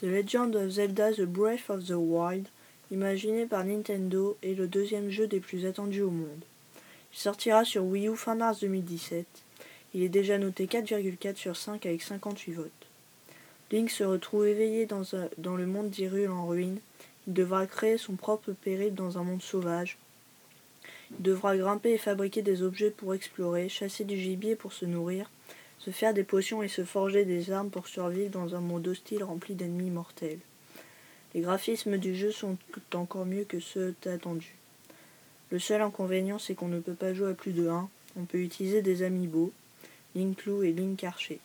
The Legend of Zelda The Breath of the Wild, imaginé par Nintendo, est le deuxième jeu des plus attendus au monde. Il sortira sur Wii U fin mars 2017. Il est déjà noté 4,4 sur 5 avec 58 votes. Link se retrouve éveillé dans, dans le monde d'Hyrule en ruine. Il devra créer son propre périple dans un monde sauvage. Il devra grimper et fabriquer des objets pour explorer, chasser du gibier pour se nourrir, se faire des potions et se forger des armes pour survivre dans un monde hostile rempli d'ennemis mortels. Les graphismes du jeu sont encore mieux que ceux attendus. Le seul inconvénient, c'est qu'on ne peut pas jouer à plus de 1. On peut utiliser des amiibo, Link Clou et Link Archer.